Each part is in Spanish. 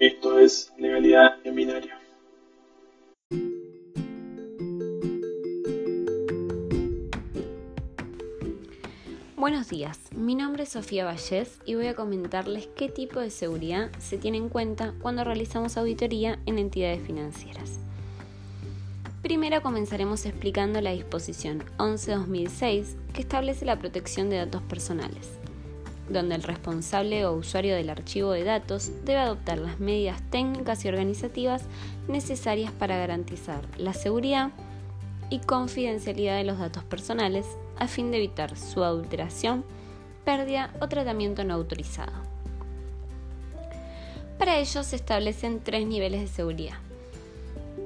Esto es Legalidad en Binario. Buenos días, mi nombre es Sofía Vallés y voy a comentarles qué tipo de seguridad se tiene en cuenta cuando realizamos auditoría en entidades financieras. Primero comenzaremos explicando la disposición 11-2006 que establece la protección de datos personales donde el responsable o usuario del archivo de datos debe adoptar las medidas técnicas y organizativas necesarias para garantizar la seguridad y confidencialidad de los datos personales a fin de evitar su adulteración, pérdida o tratamiento no autorizado. Para ello se establecen tres niveles de seguridad,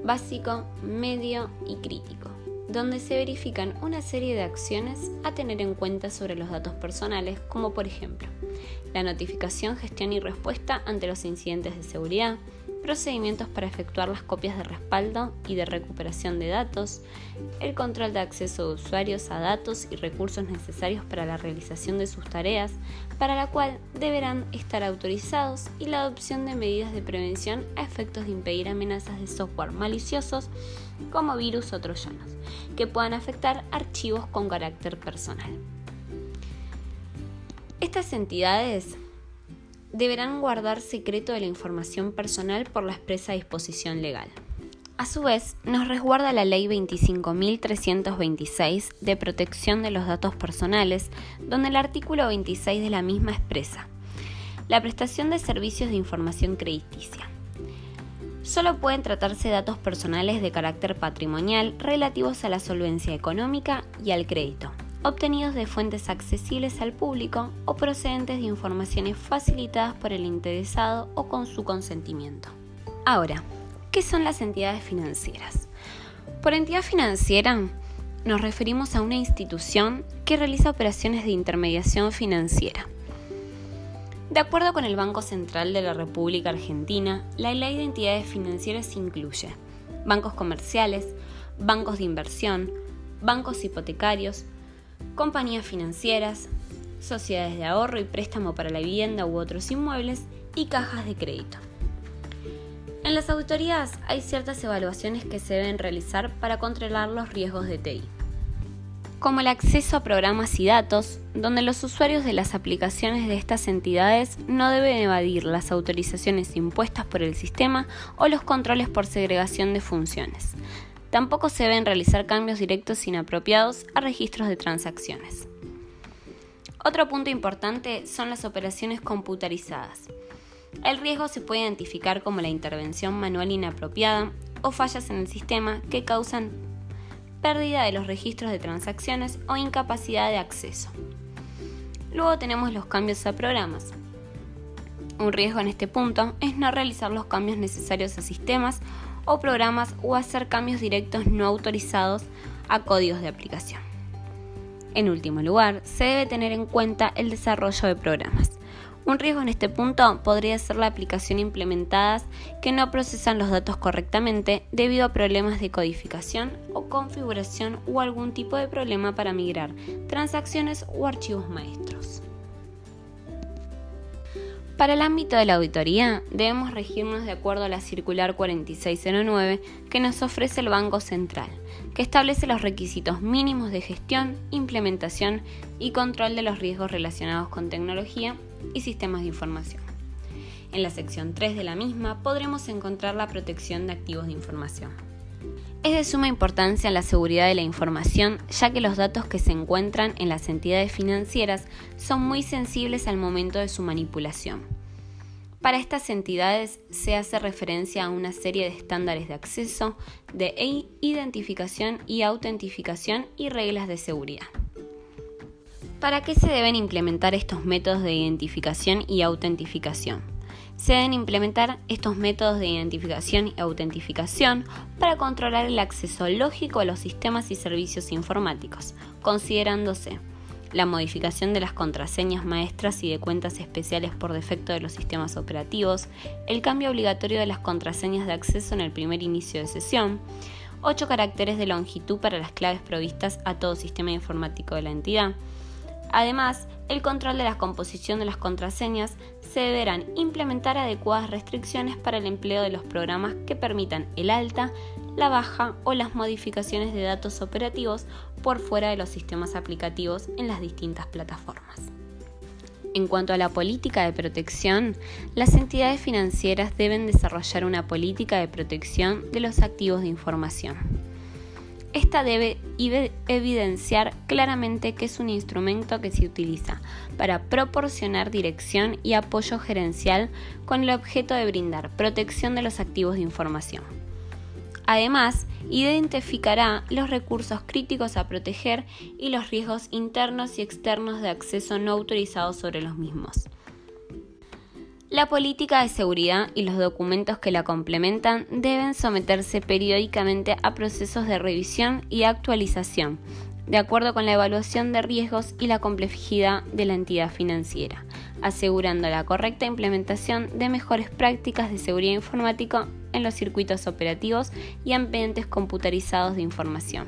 básico, medio y crítico donde se verifican una serie de acciones a tener en cuenta sobre los datos personales, como por ejemplo la notificación, gestión y respuesta ante los incidentes de seguridad, procedimientos para efectuar las copias de respaldo y de recuperación de datos, el control de acceso de usuarios a datos y recursos necesarios para la realización de sus tareas, para la cual deberán estar autorizados, y la adopción de medidas de prevención a efectos de impedir amenazas de software maliciosos como virus o troyanos, que puedan afectar archivos con carácter personal. Estas entidades deberán guardar secreto de la información personal por la expresa disposición legal. A su vez, nos resguarda la Ley 25.326 de protección de los datos personales, donde el artículo 26 de la misma expresa la prestación de servicios de información crediticia. Solo pueden tratarse datos personales de carácter patrimonial relativos a la solvencia económica y al crédito obtenidos de fuentes accesibles al público o procedentes de informaciones facilitadas por el interesado o con su consentimiento. Ahora, ¿qué son las entidades financieras? Por entidad financiera nos referimos a una institución que realiza operaciones de intermediación financiera. De acuerdo con el Banco Central de la República Argentina, la ley de entidades financieras incluye bancos comerciales, bancos de inversión, bancos hipotecarios, compañías financieras, sociedades de ahorro y préstamo para la vivienda u otros inmuebles y cajas de crédito. En las auditorías hay ciertas evaluaciones que se deben realizar para controlar los riesgos de TI, como el acceso a programas y datos, donde los usuarios de las aplicaciones de estas entidades no deben evadir las autorizaciones impuestas por el sistema o los controles por segregación de funciones, Tampoco se deben realizar cambios directos inapropiados a registros de transacciones. Otro punto importante son las operaciones computarizadas. El riesgo se puede identificar como la intervención manual inapropiada o fallas en el sistema que causan pérdida de los registros de transacciones o incapacidad de acceso. Luego tenemos los cambios a programas. Un riesgo en este punto es no realizar los cambios necesarios a sistemas o programas o hacer cambios directos no autorizados a códigos de aplicación. En último lugar, se debe tener en cuenta el desarrollo de programas. Un riesgo en este punto podría ser la aplicación implementadas que no procesan los datos correctamente debido a problemas de codificación o configuración o algún tipo de problema para migrar transacciones o archivos maestros. Para el ámbito de la auditoría, debemos regirnos de acuerdo a la circular 4609 que nos ofrece el Banco Central, que establece los requisitos mínimos de gestión, implementación y control de los riesgos relacionados con tecnología y sistemas de información. En la sección 3 de la misma podremos encontrar la protección de activos de información. Es de suma importancia la seguridad de la información, ya que los datos que se encuentran en las entidades financieras son muy sensibles al momento de su manipulación. Para estas entidades se hace referencia a una serie de estándares de acceso, de identificación y autentificación y reglas de seguridad. ¿Para qué se deben implementar estos métodos de identificación y autentificación? Se deben implementar estos métodos de identificación y autentificación para controlar el acceso lógico a los sistemas y servicios informáticos, considerándose la modificación de las contraseñas maestras y de cuentas especiales por defecto de los sistemas operativos, el cambio obligatorio de las contraseñas de acceso en el primer inicio de sesión, 8 caracteres de longitud para las claves provistas a todo sistema informático de la entidad, Además, el control de la composición de las contraseñas se deberán implementar adecuadas restricciones para el empleo de los programas que permitan el alta, la baja o las modificaciones de datos operativos por fuera de los sistemas aplicativos en las distintas plataformas. En cuanto a la política de protección, las entidades financieras deben desarrollar una política de protección de los activos de información. Esta debe evidenciar claramente que es un instrumento que se utiliza para proporcionar dirección y apoyo gerencial con el objeto de brindar protección de los activos de información. Además, identificará los recursos críticos a proteger y los riesgos internos y externos de acceso no autorizado sobre los mismos. La política de seguridad y los documentos que la complementan deben someterse periódicamente a procesos de revisión y actualización, de acuerdo con la evaluación de riesgos y la complejidad de la entidad financiera, asegurando la correcta implementación de mejores prácticas de seguridad informática en los circuitos operativos y ambientes computarizados de información.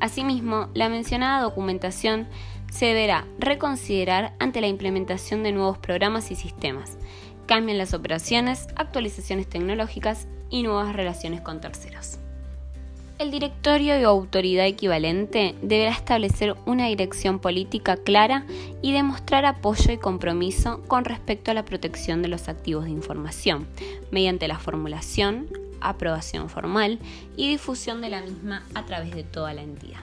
Asimismo, la mencionada documentación se deberá reconsiderar ante la implementación de nuevos programas y sistemas. Cambian las operaciones, actualizaciones tecnológicas y nuevas relaciones con terceros. El directorio o autoridad equivalente deberá establecer una dirección política clara y demostrar apoyo y compromiso con respecto a la protección de los activos de información, mediante la formulación, aprobación formal y difusión de la misma a través de toda la entidad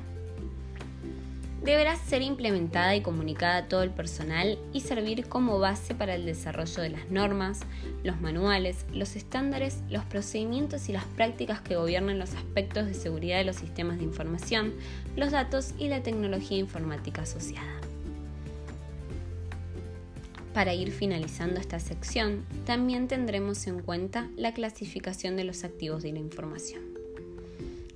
deberá ser implementada y comunicada a todo el personal y servir como base para el desarrollo de las normas, los manuales, los estándares, los procedimientos y las prácticas que gobiernan los aspectos de seguridad de los sistemas de información, los datos y la tecnología informática asociada. Para ir finalizando esta sección, también tendremos en cuenta la clasificación de los activos de la información.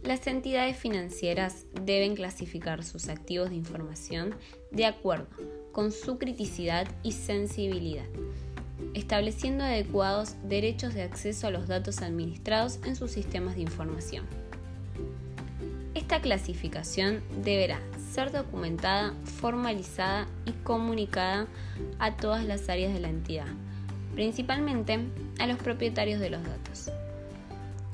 Las entidades financieras deben clasificar sus activos de información de acuerdo con su criticidad y sensibilidad, estableciendo adecuados derechos de acceso a los datos administrados en sus sistemas de información. Esta clasificación deberá ser documentada, formalizada y comunicada a todas las áreas de la entidad, principalmente a los propietarios de los datos.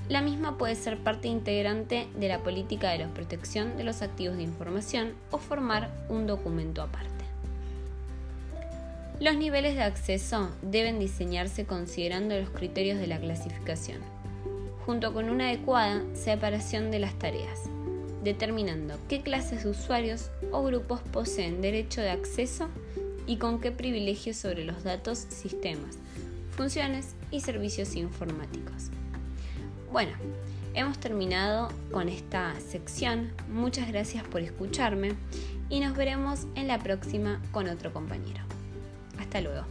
La misma puede ser parte integrante de la política de la protección de los activos de información o formar un documento aparte. Los niveles de acceso deben diseñarse considerando los criterios de la clasificación, junto con una adecuada separación de las tareas, determinando qué clases de usuarios o grupos poseen derecho de acceso y con qué privilegios sobre los datos, sistemas, funciones y servicios informáticos. Bueno, hemos terminado con esta sección. Muchas gracias por escucharme y nos veremos en la próxima con otro compañero. Hasta luego.